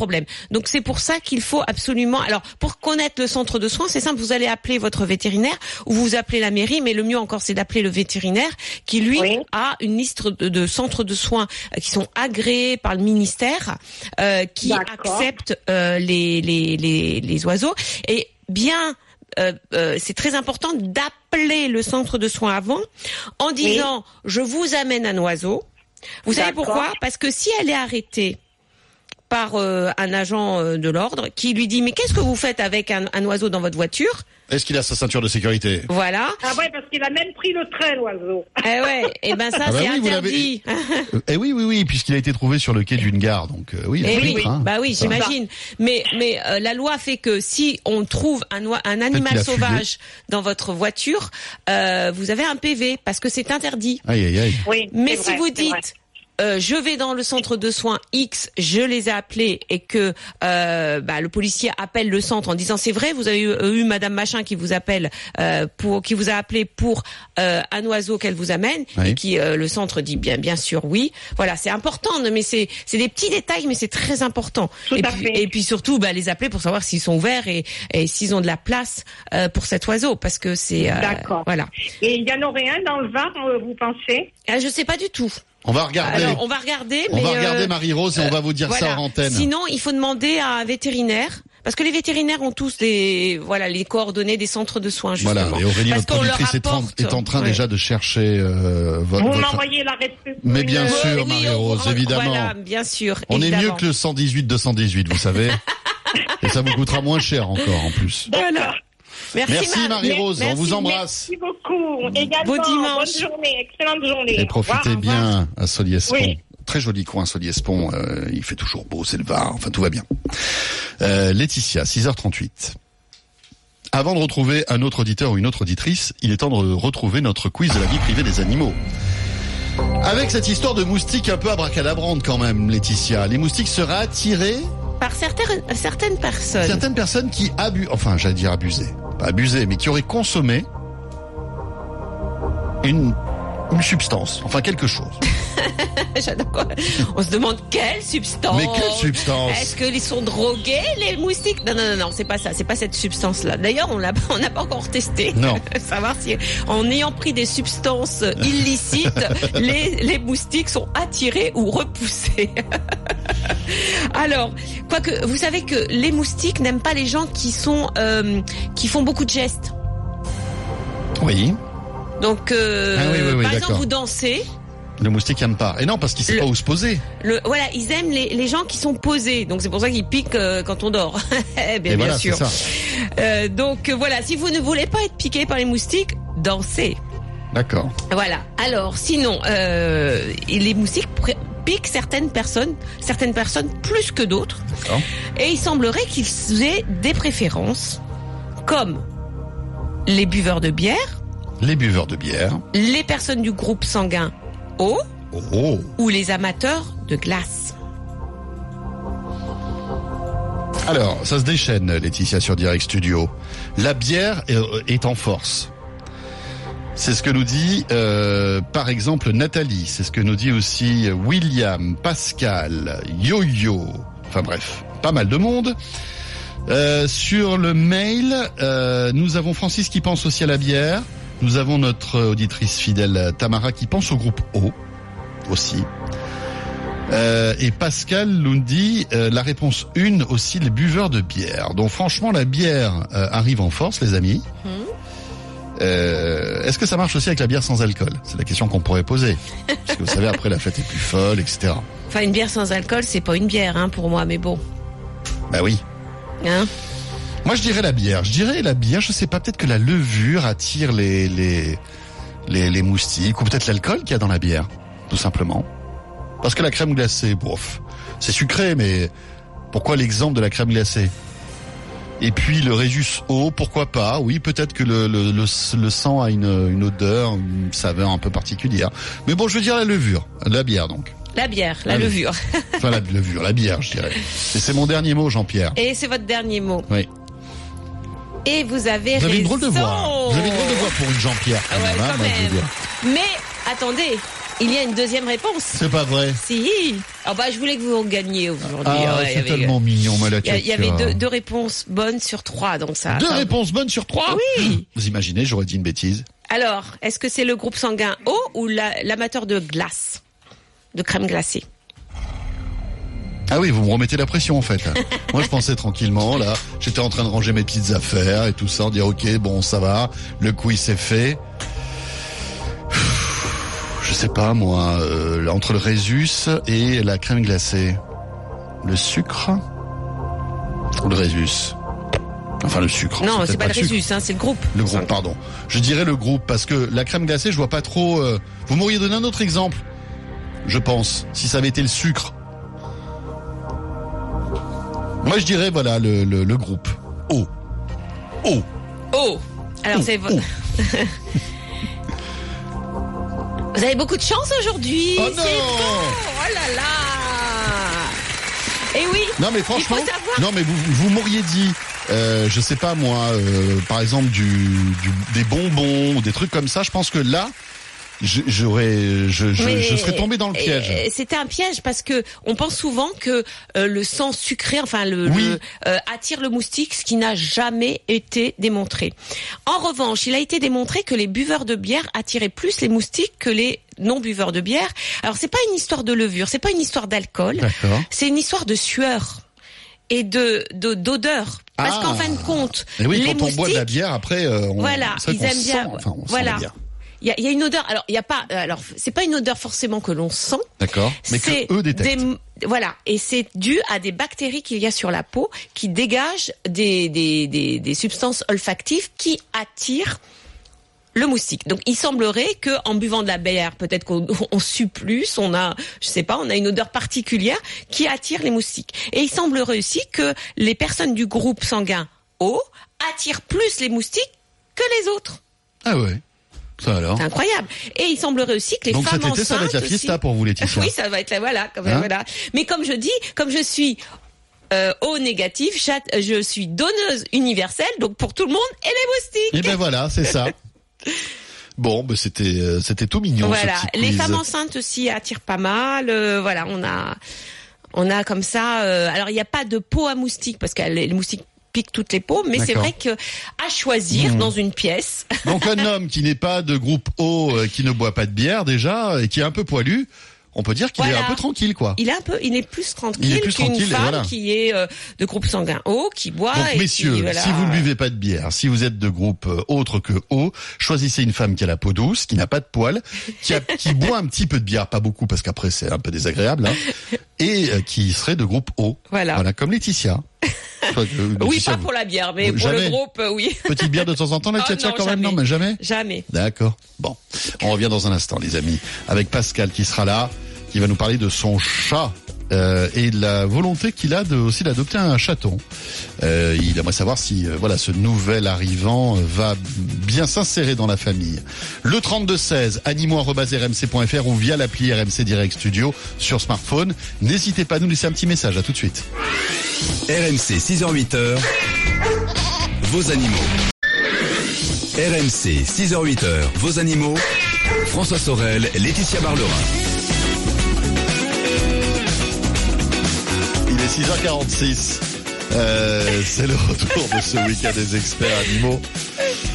Donc c'est pour ça qu'il faut absolument. Alors pour connaître le centre de soins, c'est simple. Vous allez appeler votre vétérinaire ou vous appelez la mairie, mais le mieux encore c'est d'appeler le vétérinaire qui lui Oui. a une liste de, de centres de soins euh, qui sont agréés par le ministère, euh, qui acceptent euh, les, les les les oiseaux et bien euh, euh, c'est très important d'appeler le centre de soins avant en disant je vous amène un oiseau. Vous savez pourquoi? Parce que si elle est arrêtée par euh, un agent euh, de l'ordre qui lui dit mais qu'est-ce que vous faites avec un, un oiseau dans votre voiture? Est-ce qu'il a sa ceinture de sécurité? Voilà. Ah ouais, parce qu'il a même pris le train, l'oiseau. Eh ouais, et ben ça Ah bah c'est oui, vous interdit. Eh oui, oui, oui, puisqu'il a été trouvé sur le quai d'une gare, donc euh, oui, il a Eh pris oui, le train. bah oui, j'imagine. Mais mais euh, la loi fait que si on trouve un, un animal sauvage dans votre voiture, euh, vous avez un PV parce que c'est interdit. Aïe, aïe, aïe. Oui. Mais si vrai, vous dites euh, je vais dans le centre de soins X, je les ai appelés et que euh, bah, le policier appelle le centre en disant c'est vrai, vous avez eu, eu Madame Machin qui vous appelle euh, pour qui vous a appelé pour euh, un oiseau qu'elle vous amène Oui. et qui euh, le centre dit bien bien sûr oui. Voilà, c'est important, mais c'est c'est des petits détails, mais c'est très important. Tout et à puis fait. et puis surtout bah, les appeler pour savoir s'ils sont ouverts et, et s'ils ont de la place euh, pour cet oiseau parce que c'est euh, D'accord. voilà. Et il y en aurait un dans le Var, euh, vous pensez? Ah, je sais pas du tout. On va regarder. Alors on va regarder. on va regarder euh, Marie-Rose et on va vous dire ça en antenne. Sinon, il faut demander à un vétérinaire. Parce que les vétérinaires ont tous des voilà les coordonnées des centres de soins justement. Voilà, et Aurélie, Parce notre productrice, est en, apporte- est en train Ouais. déjà de chercher euh, vo- Vous votre... m'envoyez la réponse. Mais bien sûr, Oui, Marie-Rose, on- évidemment. Voilà, bien sûr. On est mieux que le 118 218, vous savez. et ça vous coûtera moins cher encore en plus. Voilà. Merci, Merci Mar- Marie-Rose, on vous embrasse. Merci beaucoup. Également, Beau dimanche. bonne journée, excellente journée. Et profitez revoir. bien à Soliespont. Oui. Très joli coin Soliespont, euh, il fait toujours beau, c'est le Var, enfin tout va bien. Euh, Laetitia, 6h38. Avant de retrouver un autre auditeur ou une autre auditrice, il est temps de retrouver notre quiz de la vie privée des animaux. Avec cette histoire de moustiques un peu abracadabrante quand même, Laetitia. Les moustiques seraient attirés Par certaines certaines personnes. certaines personnes qui abusent, enfin j'allais dire abuser, pas abuser, mais qui auraient consommé une, une substance, enfin quelque chose. J'adore. On se demande quelle substance. Mais quelle substance Est-ce qu'ils sont drogués les moustiques? Non non non non, c'est pas ça, c'est pas cette substance là. D'ailleurs, on l'a on n'a pas encore testé. Non. Savoir si en ayant pris des substances illicites, les les moustiques sont attirés ou repoussés. Alors, quoique vous savez que les moustiques n'aiment pas les gens qui sont euh, qui font beaucoup de gestes. Oui, Donc, euh, Ah oui, oui, oui, par exemple, vous dansez. Le moustique aime pas. Et non, parce qu'il sait Le- pas où se poser. Le, voilà, ils aiment les, les gens qui sont posés. Donc c'est pour ça qu'ils piquent euh, quand on dort. Eh bien, Et bien voilà, sûr. ça. Euh, donc euh, voilà, si vous ne voulez pas être piqué par les moustiques, dansez. D'accord. Voilà. Alors sinon, euh, les moustiques piquent certaines personnes, certaines personnes plus que d'autres. D'accord. Et il semblerait qu'ils aient des préférences, comme les buveurs de bière, Les buveurs de bière. les personnes du groupe sanguin Oh, oh. ou les amateurs de glace. Alors, ça se déchaîne, Laetitia, sur Direct Studio. La bière est, est en force. C'est ce que nous dit, euh, par exemple, Nathalie. C'est ce que nous dit aussi William, Pascal, Yo-Yo. Enfin bref, pas mal de monde. Euh, sur le mail, euh, nous avons Francis qui pense aussi à la bière. Nous avons notre auditrice fidèle Tamara qui pense au groupe O aussi. Euh, et Pascal nous dit euh, la réponse une aussi les buveurs de bière. Donc franchement la bière euh, arrive en force les amis. Euh, Est-ce que ça marche aussi avec la bière sans alcool? C'est la question qu'on pourrait poser. Parce que vous savez après la fête est plus folle, etc. Enfin, une bière sans alcool, c'est pas une bière, hein, pour moi, mais bon. Bah oui. Hein? Moi je dirais la bière. Je dirais la bière. Je sais pas. Peut-être que la levure attire les les les, les moustiques ou peut-être l'alcool qu'il y a dans la bière, tout simplement. Parce que la crème glacée, bof, c'est sucré, mais pourquoi l'exemple de la crème glacée? Et puis le Résus eau, pourquoi pas? Oui, peut-être que le, le, le, le sang a une, une odeur, une saveur un peu particulière. Mais bon, je veux dire la levure, la bière donc. La bière, la Allez. levure. Enfin la levure, la bière, je dirais. Et c'est mon dernier mot, Jean-Pierre. Et c'est votre dernier mot. Oui. Et vous avez Vous avez raison. une drôle de voix. Vous avez une drôle de voix pour une Jean-Pierre. Ah ouais, hein, quand même. Mais attendez, il y a une deuxième réponse. C'est pas vrai. Si. Ah bah je voulais que vous gagniez aujourd'hui. Ah, Ouais, c'est tellement mignon, moi, la Il y, avait deux, deux réponses bonnes sur trois, donc ça. Deux ça- réponses bonnes sur trois Oui. Vous imaginez, j'aurais dit une bêtise. Alors, est-ce que c'est le groupe sanguin O ou la- l'amateur de glace, de crème glacée? Ah oui, vous me remettez la pression en fait. Moi je pensais tranquillement là, j'étais en train de ranger mes petites affaires et tout ça, en dire ok bon ça va, le quiz c'est fait. Je sais pas moi, euh, entre le Résus et la crème glacée, le sucre ou le Résus? Enfin le sucre. Non, c'est pas le sucre. Résus, hein, c'est le groupe. Le groupe, pardon. Je dirais le groupe parce que la crème glacée, je vois pas trop. euh, Vous m'auriez donné un autre exemple, je pense, si ça avait été le sucre. Moi, je dirais voilà le, le, le groupe. O. O. Oh Alors c'est... Vous avez beaucoup de chance aujourd'hui. Oh c'est non. Oh là là Et oui Non mais franchement, non mais vous, vous m'auriez dit, euh, je sais pas moi, euh, par exemple du, du des bonbons ou des trucs comme ça. Je pense que là, j'aurais, je, je, Mais- je serais tombé dans le piège. C'était un piège parce que on pense souvent que euh, le sang sucré, enfin le, Oui. le, euh, attire le moustique, ce qui n'a jamais été démontré. En revanche, il a été démontré que les buveurs de bière attiraient plus les moustiques que les non buveurs de bière. Alors c'est pas une histoire de levure, c'est pas une histoire d'alcool, c'est une histoire de sueur et de de- d'odeur. Parce Ah. qu'en fin de compte, oui, les quand on boit de la moustiques, bière, après, euh, on, voilà, ils aiment sent, bien. enfin, on sent voilà. la bière. Il y a, il y a une odeur. Alors, il y a pas. Alors, c'est pas une odeur forcément que l'on sent. D'accord. Mais C'est que eux détectent. des- voilà, et c'est dû à des bactéries qu'il y a sur la peau qui dégagent des, des, des, des substances olfactives qui attirent le moustique. Donc il semblerait que en buvant de la bière, peut-être qu'on on sue plus, on a, je sais pas, on a une odeur particulière qui attire les moustiques. Et il semblerait aussi que les personnes du groupe sanguin O attirent plus les moustiques que les autres. Ah ouais. Ça alors. C'est incroyable. Et il semblerait aussi que les Donc femmes cet été, ça va être la fiesta aussi- pour vous, Laetitia. Oui, ça va être la voilà, comme Hein voilà. Mais comme je dis, comme je suis euh, O négatif, je suis donneuse universelle, donc pour tout le monde et les Et moustiques. ben voilà, c'est ça. Bon, ben c'était euh, c'était tout mignon. ce voilà. petit Les quiz. femmes enceintes aussi attirent pas mal. euh, voilà, on a on a comme ça. euh, alors il n'y a pas de peau à moustiques parce que les les moustiques piquent toutes les peaux, mais c'est vrai que à choisir dans une pièce. Donc un homme qui n'est pas de groupe O, euh, qui ne boit pas de bière déjà, et qui est un peu poilu, on peut dire qu'il est un peu tranquille, quoi. Il est un peu, il est plus tranquille qu'une femme voilà. qui est euh, de groupe sanguin O, qui boit. Donc et messieurs, qui, voilà. si vous ne buvez pas de bière, si vous êtes de groupe euh, autre que O, choisissez une femme qui a la peau douce, qui n'a pas de poils, qui, a- qui boit un petit peu de bière, pas beaucoup parce qu'après c'est un peu désagréable, hein, et euh, qui serait de groupe O. Voilà. Voilà, comme Laetitia. Euh, Oui, pas pour la bière, mais vous- pour le groupe, euh, oui. Petite bière de temps en temps, Oh, Laetitia non, quand même, non, mais jamais. Jamais. D'accord. Bon, on revient dans un instant, les amis, avec Pascal qui sera là, qui va nous parler de son chat. Euh, et la volonté qu'il a de, aussi d'adopter un chaton. Euh, il aimerait savoir si euh, voilà ce nouvel arrivant euh, va bien s'insérer dans la famille. Le 3216 animaux@rmc.fr ou via l'appli RMC Direct Studio sur smartphone. N'hésitez pas à nous laisser un petit message. À tout de suite. RMC 6h-8h, vos animaux. RMC 6h-8h, vos animaux. François Sorel, Laetitia Barlerin. 6h46. Euh, c'est le retour de ce week-end des experts animaux.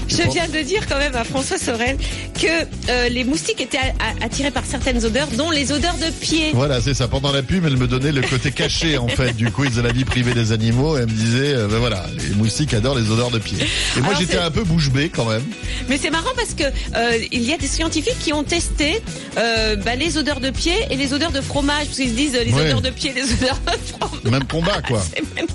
Je viens de dire quand même à François Sorel que euh, les moustiques étaient attirés par certaines odeurs, dont les odeurs de pied. Voilà, c'est ça. Pendant la pub, elle me donnait le côté caché en fait du quiz de la vie privée des animaux. Elle me disait, euh, ben voilà, les moustiques adorent les odeurs de pied. Et moi, j'étais un peu bouche bée quand même. Mais c'est marrant parce que euh, il y a des scientifiques qui ont testé bah, les odeurs de pied et les odeurs de fromage, parce qu'ils se disent les Ouais. odeurs de pied, les odeurs de fromage. Même combat, quoi. C'est même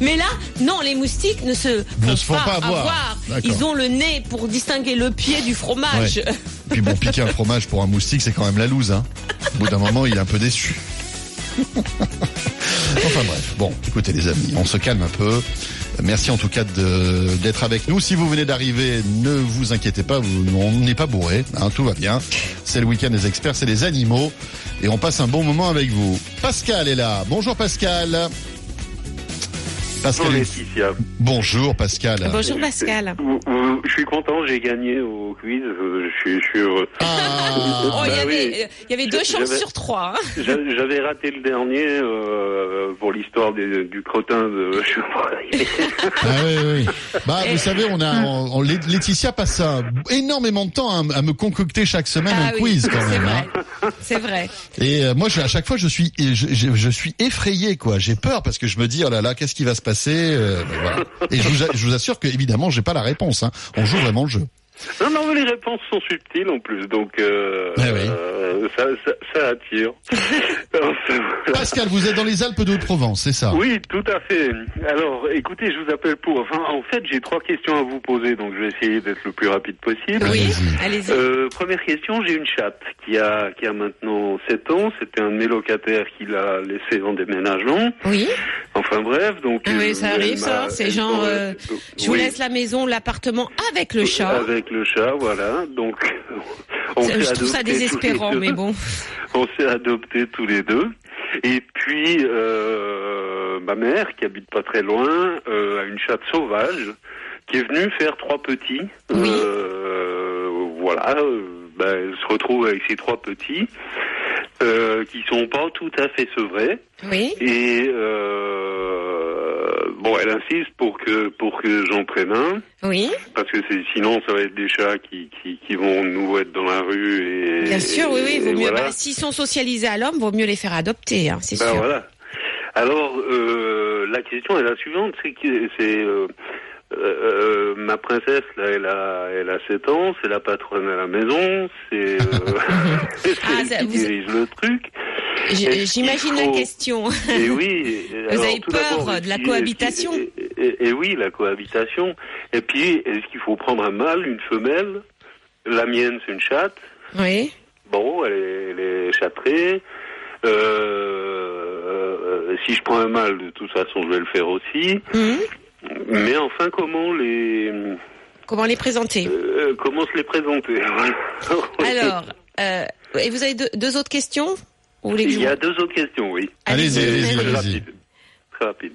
Mais là, non, les moustiques ne se font, Ne se font pas avoir. Ils ont le nez pour distinguer le pied du fromage. Ouais. Puis bon, piquer un fromage pour un moustique, c'est quand même la loose. Hein. Au bout d'un moment, il est un peu déçu. enfin bref, bon, écoutez les amis, on se calme un peu. Merci en tout cas d'être avec nous. Si vous venez d'arriver, ne vous inquiétez pas, vous, on n'est pas bourré, hein, tout va bien. C'est le week-end des experts, c'est les animaux, et on passe un bon moment avec vous. Pascal est là. Bonjour Pascal. Pascal. Bonjour Laetitia. Bonjour Pascal. Bonjour Pascal. Je suis content, j'ai gagné au quiz. euh, Je suis, je suis heureux. Ah, Oh, il y bah avait, oui. il y avait deux chances sur trois. hein. J'a- J'avais raté le dernier euh, pour l'histoire du crottin de. Ah oui, oui. Bah, vous savez, on a, on- on- Laetitia passe un- énormément de temps à, à me concocter chaque semaine Ah un oui, quiz quand même. vrai. hein. C'est vrai. Et euh, moi, je, à chaque fois, je suis, je, je- je suis effrayé, quoi. J'ai peur parce que je me dis, oh là là, qu'est-ce qui va se passer euh, ben voilà. Et je vous, a- je vous assure que, évidemment, j'ai pas la réponse. Hein. On joue vraiment le jeu. Non, non, mais les réponses sont subtiles en plus, donc euh, Eh oui. euh, ça, ça, ça attire. Pascal, vous êtes dans les Alpes de Haute-Provence, c'est ça? Oui, tout à fait. Alors, écoutez, je vous appelle pour. Enfin, en fait, j'ai trois questions à vous poser, donc je vais essayer d'être le plus rapide possible. Oui, Allez-y. Euh, première question, j'ai une chatte qui a qui a maintenant 7 ans. C'était un de mes locataires qui l'a laissé en déménagement. Oui. Enfin bref, donc. Ah oui, ça arrive, ça. C'est genre, Je vous oui, laisse la maison, l'appartement avec le chat. Avec le chat, voilà. Donc. on s'est trouve ça adoptés tous les désespérant, deux. mais bon. On s'est adoptés tous les deux. Et puis, euh, ma mère, qui habite pas très loin, euh, a une chatte sauvage qui est venue faire trois petits. Oui. Euh, voilà. ben, elle se retrouve avec ses trois petits. Qui sont pas tout à fait sevrés Oui. et euh, bon elle insiste pour que pour que j'en prenne un Oui. parce que c'est sinon ça va être des chats qui, qui, qui vont nous être dans la rue et Bien sûr, oui, oui. Vaut mieux. voilà. bah, S'ils sont socialisés à l'homme, vaut mieux les faire adopter, hein, c'est sûr. voilà. Alors euh, la question est la suivante, c'est que c'est euh, euh, ma princesse là, elle a elle a 7 ans, c'est la patronne à la maison, c'est euh, Ah, qui vous- dirige le truc. Qu'il J'imagine la question. Et oui. et- Vous alors, avez peur de la cohabitation et, oui, la cohabitation. Et puis, est-ce qu'il faut prendre un mâle, une femelle? La mienne, c'est une chatte. Oui. Bon, elle est, elle est châtrée. Euh, euh, si je prends un mâle, de toute façon, je vais le faire aussi. Mhm. Mais enfin, comment les, Comment les présenter? euh, comment se les présenter? Alors, euh, et vous avez deux, deux autres questions? Vous voulez que je il y a deux autres questions, oui. Allez-y, Allez-y, allez-y, Très allez-y. rapide. Très rapide.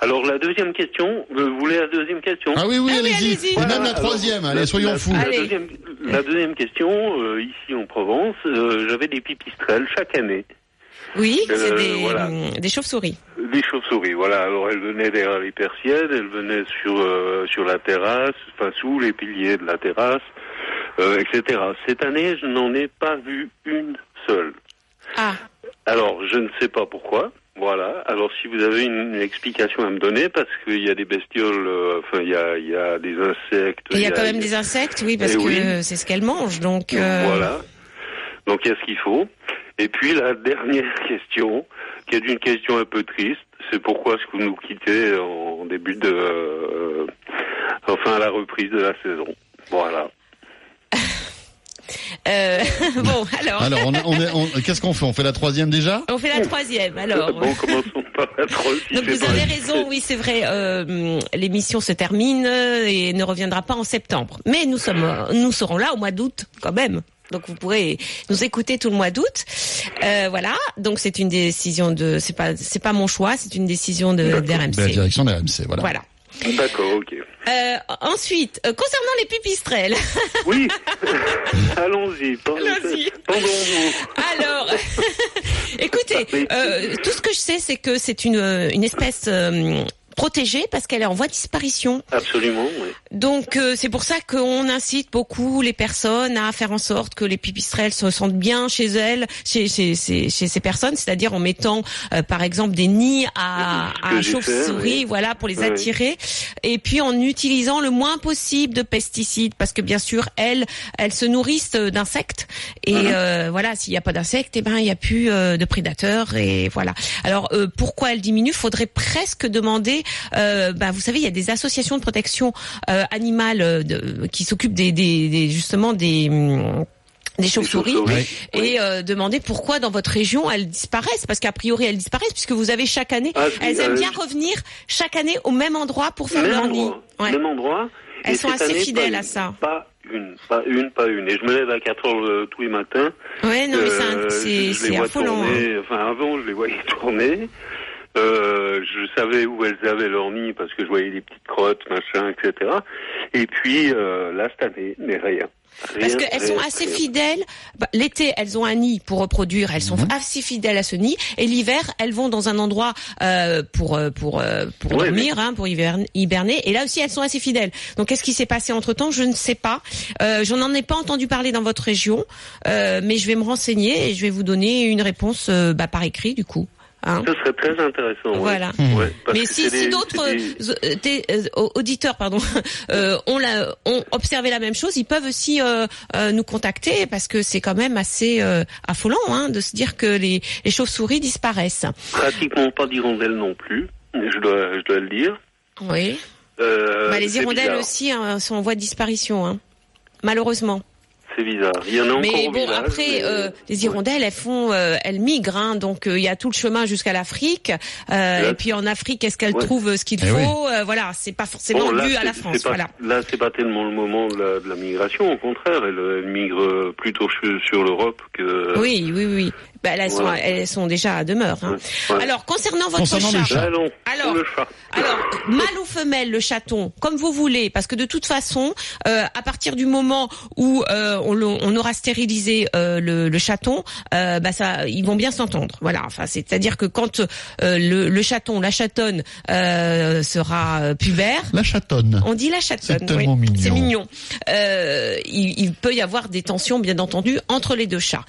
Alors la deuxième question, vous voulez la deuxième question Ah oui, oui, Ah allez-y. Et même la alors, troisième, allez, la- soyons la- fous. La Allez. deuxième, la deuxième question, euh, ici en Provence, euh, j'avais des pipistrelles chaque année, Oui, c'est Euh, des, voilà. des chauves-souris. des chauves-souris. Voilà, alors elles venaient derrière les persiennes, elles venaient sur euh, sur la terrasse, enfin sous les piliers de la terrasse, euh, etc. Cette année, je n'en ai pas vu une Ah, Alors, je ne sais pas pourquoi. Voilà. Alors, si vous avez une, une explication à me donner, parce qu'il y a des bestioles, euh, enfin, il y a, il y a des insectes. il y a quand même des insectes, oui, parce Eh que oui. c'est ce qu'elles mangent, donc. euh, Voilà. Donc, il y a ce qu'il faut. Et puis, la dernière question, qui est une question un peu triste, c'est pourquoi est-ce que vous nous quittez en début de... euh, enfin, à la reprise de la saison? Voilà. Euh, bon, alors, Alors, on, est- on est- on- qu'est-ce qu'on fait? On fait la troisième déjà? On fait la troisième. Alors, Bon, commençons par la troisième. Donc vous avez raison, oui c'est vrai, euh, l'émission se termine et ne reviendra pas en septembre. Mais nous sommes, nous serons là au mois d'août quand même. Donc vous pourrez nous écouter tout le mois d'août. Euh, voilà. Donc c'est une décision de, c'est pas, c'est pas mon choix, c'est une décision de De la d'RMC. direction de RMC, voilà. Voilà. D'accord, ok. Euh, ensuite, euh, concernant les pipistrelles. Oui, allons-y. Allons-y. Alors, écoutez, euh, tout ce que je sais, c'est que c'est une, euh, une espèce euh, protégée parce qu'elle est en voie de disparition. Absolument, oui. Donc euh, c'est pour ça qu'on incite beaucoup les personnes à faire en sorte que les pipistrelles se sentent bien chez elles, chez, chez, chez, chez ces personnes, c'est-à-dire en mettant euh, par exemple des nids à, à chauves-souris, oui. voilà, pour les Oui. attirer, et puis en utilisant le moins possible de pesticides, parce que bien sûr elles, elles se nourrissent d'insectes, et Mhm. euh, voilà, s'il n'y a pas d'insectes, eh ben il n'y a plus euh, de prédateurs, et voilà. Alors euh, pourquoi elles diminuent? Faudrait presque demander euh, bah, vous savez, il y a des associations de protection euh, animale euh, de- qui s'occupent des, des, des- justement des des chauves-souris et euh, demander pourquoi dans votre région elles disparaissent parce qu'a priori elles disparaissent puisque vous avez chaque année Ah, elles aiment euh, bien revenir chaque année au même endroit pour faire leur nid. endroit. Ouais. Même endroit. Elles Et sont assez année, fidèles à ça. Pas une, pas une, pas une. Et je me lève à 4 heures euh, tous les matins. Ouais, non mais c'est affolant. hein. tourner. Enfin, avant, je les voyais tourner. Euh, je savais où elles avaient leur nid parce que je voyais des petites crottes, machin, etc. Et puis euh, là cette année, mais rien. Parce qu'elles sont assez rien. fidèles. Bah, L'été, elles ont un nid pour reproduire. Elles sont Mhm. assez fidèles à ce nid. Et l'hiver, elles vont dans un endroit euh, pour euh, pour pour Ouais, dormir, hein, pour hiberner. Et là aussi, elles sont assez fidèles. Donc, qu'est-ce qui s'est passé entre temps Je ne sais pas. Euh, J'en en ai pas entendu parler dans votre région, euh, mais je vais me renseigner et je vais vous donner une réponse euh, bah, par écrit du coup. Hein. Ce serait très intéressant. ouais. Voilà. Ouais, parce Mais que si, c'est si des- d'autres des- euh, euh, auditeurs pardon, euh, ont, la, ont observé la même chose, ils peuvent aussi euh, euh, nous contacter parce que c'est quand même assez euh, affolant hein, de se dire que les, les chauves-souris disparaissent. pratiquement pas d'hirondelles non plus. Je dois, je dois le dire. Oui. Euh, bah, les hirondelles bizarre. aussi hein, sont en voie de disparition, hein, malheureusement. C'est bizarre. Il y en a encore Mais au bon, village, après, mais- euh, les hirondelles, elles font, euh, elles migrent, hein, donc euh, il y a tout le chemin jusqu'à l'Afrique. Euh, et puis en Afrique, est-ce qu'elles Ouais. trouvent ce qu'il Eh faut Euh, Voilà, c'est pas forcément Bon, là, dû à la France. pas- Voilà. Là, c'est pas tellement le moment de la, de la migration. Au contraire, elle, elle migre plutôt sur, sur l'Europe que. Oui, oui, oui. Bah, elles, sont, elles sont déjà à demeure. hein. Ouais. Alors, concernant votre Concernant le chat, non. Alors- le chat. alors mâle ou femelle le chaton, comme vous voulez, parce que de toute façon, euh, à partir du moment où euh, on, le- on aura stérilisé euh, le, le chaton, euh, bah ça, ils vont bien s'entendre. Voilà. Enfin, c'est-à-dire que quand euh, le, le chaton, la chatonne euh, sera pubère, La chatonne. On dit la chatonne. C'est tellement oui. mignon. C'est mignon. Euh, il, il peut y avoir des tensions, bien entendu, entre les deux chats.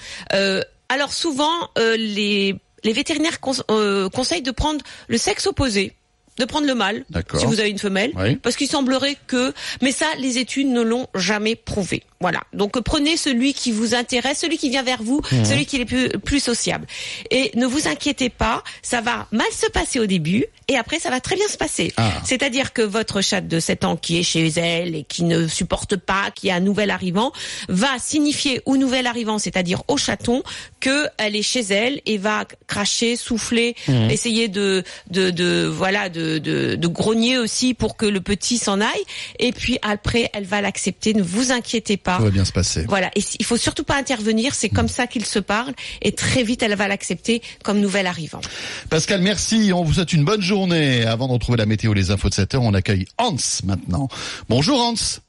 Alors souvent, euh, les, les vétérinaires cons- euh, conseillent de prendre le sexe opposé, de prendre le mâle, si vous avez une femelle, Oui. parce qu'il semblerait que, mais ça, les études ne l'ont jamais prouvé. Voilà. Donc euh, prenez celui qui vous intéresse, celui qui vient vers vous, celui qui est plus, plus sociable. Et ne vous inquiétez pas, ça va mal se passer au début, et après ça va très bien se passer. Ah. C'est-à-dire que votre chatte de 7 ans qui est chez elle et qui ne supporte pas, qui est un nouvel arrivant, va signifier au nouvel arrivant, c'est-à-dire au chaton, que elle est chez elle et va cracher, souffler, essayer de, de, de voilà, de, de, de grogner aussi pour que le petit s'en aille. Et puis après, elle va l'accepter. Ne vous inquiétez pas. Tout va bien se passer. Voilà, et il faut surtout pas intervenir, c'est comme ça qu'ils se parlent, et très vite elle va l'accepter comme nouvel arrivant. Pascal, merci. On vous souhaite une bonne journée. Avant de retrouver la météo, les infos de 7 heures, on accueille Hans maintenant. Bonjour Hans.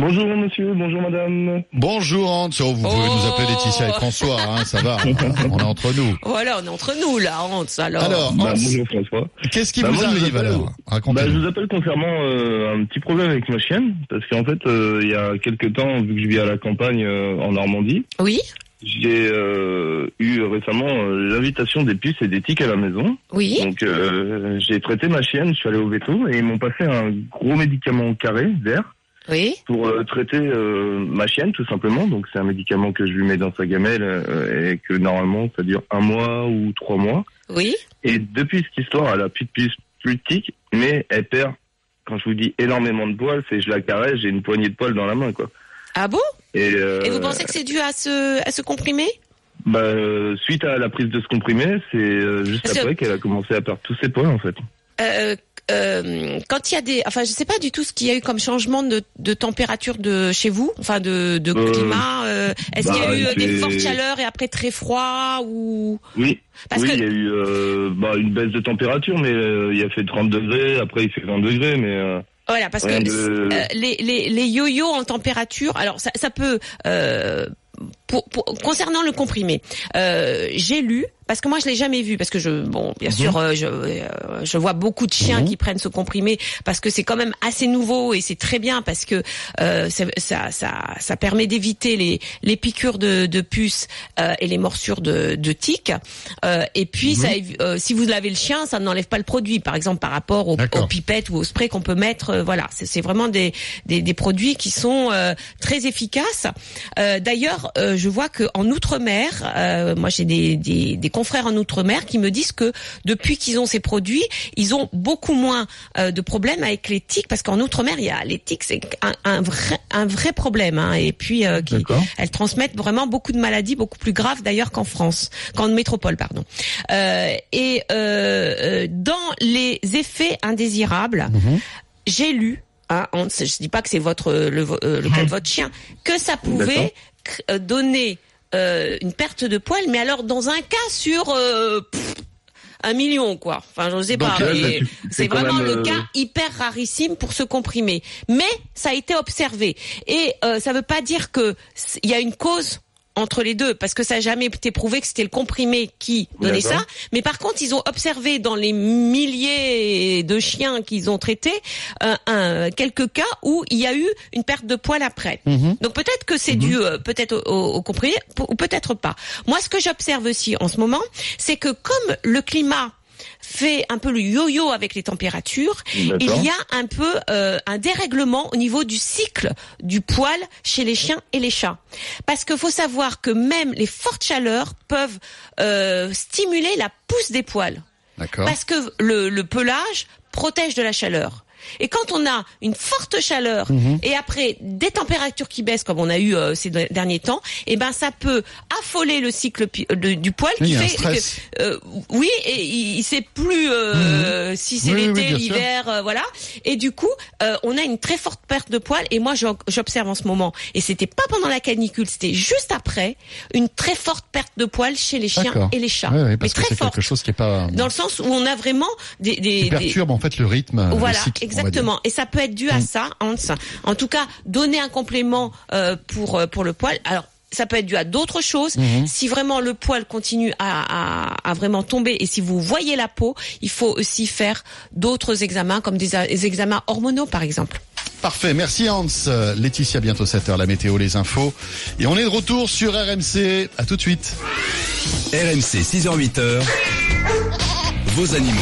Bonjour monsieur, bonjour madame. Bonjour Hans. Oh, vous pouvez Oh. nous appeler Laetitia et François, hein, ça va. on est entre nous. Voilà, on est entre nous là, Hans. Alors, Alors, Bah, Hans, bonjour François. qu'est-ce qui Bah, vous moi, je vous arrive appelle- alors? Bah, je vous appelle concernant euh, un petit problème avec ma chienne, parce qu'en fait, euh, il y a quelques temps, vu que je vis à la campagne euh, en Normandie, oui, j'ai euh, eu récemment euh, l'invitation des puces et des tiques à la maison. oui, Donc euh, j'ai traité ma chienne, je suis allé au veto et ils m'ont passé un gros médicament carré vert oui, pour euh, traiter euh, ma chienne tout simplement. Donc c'est un médicament que je lui mets dans sa gamelle euh, et que normalement ça dure un mois ou trois mois. oui. Et depuis cette histoire, elle a plus de puces, plus de tiques, mais elle perd, quand je vous dis énormément de poils, c'est je la caresse, j'ai une poignée de poils dans la main, quoi. Ah bon? Et, Et vous pensez que c'est dû à ce, à ce comprimé? Bah, suite à la prise de ce comprimé, c'est juste Parce après qu'elle a commencé à perdre tous ses poils, en fait. euh, euh, quand il y a des, enfin, je sais pas du tout ce qu'il y a eu comme changement de, de température de chez vous, enfin de, de Euh, climat. euh, Est-ce qu'il y a bah, eu des fortes chaleurs et après très froid ou? Oui, Parce oui, que- il y a eu bah, une baisse de température, mais il a fait 30 degrés, après il fait 20 degrés, mais Voilà, parce que de- les, les, les yo-yo en température, alors ça, ça peut... Pour, pour- concernant le comprimé, euh, j'ai lu parce que moi je l'ai jamais vu parce que je bon bien sûr euh, je euh, je vois beaucoup de chiens Mhm. qui prennent ce comprimé parce que c'est quand même assez nouveau et c'est très bien parce que euh, ça ça ça permet d'éviter les les piqûres de de puces euh, et les morsures de de tiques Euh, et puis ça évi- euh, si vous lavez le chien ça n'enlève pas le produit. Par exemple par rapport aux pipettes ou au spray qu'on peut mettre voilà. C'est c'est vraiment des, des des produits qui sont euh, très efficaces. Euh, d'ailleurs euh, je vois que en outre-mer euh, moi j'ai des, des des confrères en outre-mer qui me disent que depuis qu'ils ont ces produits ils ont beaucoup moins euh, de problèmes avec les tiques parce qu'en outre-mer il y a les tiques c'est un, un vrai un vrai problème hein, et puis euh, qui elles transmettent vraiment beaucoup de maladies, beaucoup plus graves d'ailleurs qu'en France, qu'en métropole, pardon. Euh, et dans les effets indésirables, Mhm. j'ai lu, hein, je dis pas que c'est votre le, vo- le cas de votre chien, que ça pouvait donner euh, une perte de poils, mais alors dans un cas sur euh, pff, un million, quoi. Enfin, je sais Donc, pas. c'est vraiment même, le euh, cas hyper rarissime pour se comprimer. Mais ça a été observé. Et euh, ça veut pas dire que il y a une cause entre les deux, parce que ça n'a jamais été prouvé que c'était le comprimé qui donnait ça. Mais par contre, ils ont observé dans les milliers de chiens qu'ils ont traités euh, un, quelques cas où il y a eu une perte de poil après. Mhm. Donc peut-être que c'est dû euh, peut-être au, au comprimé ou peut-être pas. Moi, ce que j'observe aussi en ce moment, c'est que comme le climat fait un peu le yo-yo avec les températures, il y a un peu euh, un dérèglement au niveau du cycle du poil chez les chiens et les chats. Parce qu'il faut savoir que même les fortes chaleurs peuvent euh, stimuler la pousse des poils. Parce que le, le pelage protège de la chaleur. Et quand on a une forte chaleur Mhm. et après des températures qui baissent comme on a eu euh, ces de- derniers temps, eh ben ça peut affoler le cycle de- du poil Oui, qui fait que euh, oui et il, sait plus euh, si c'est Mhm. Oui, oui, l'été, oui, l'hiver, euh, voilà. Et du coup, euh, on a une très forte perte de poil. Et moi, j'observe en ce moment. Et c'était pas pendant la canicule, c'était juste après une très forte perte de poil chez les chiens et les chats. Ouais, ouais, Mais parce que très c'est forte. quelque chose qui est pas Dans le sens où on a vraiment des, des, qui des- perturbe en fait le rythme, le voilà, cycle. Exactement. Et ça peut être dû à ça, Hans. En tout cas, donner un complément euh, pour euh, pour le poil. Alors. Ça peut être dû à d'autres choses. Si vraiment le poil continue à, à, à vraiment tomber et si vous voyez la peau, il faut aussi faire d'autres examens comme des, des examens hormonaux par exemple. Parfait, merci Hans. Laetitia, bientôt 7h, la météo, les infos. Et on est de retour sur RMC. À tout de suite. RMC 6h-8h. Vos animaux.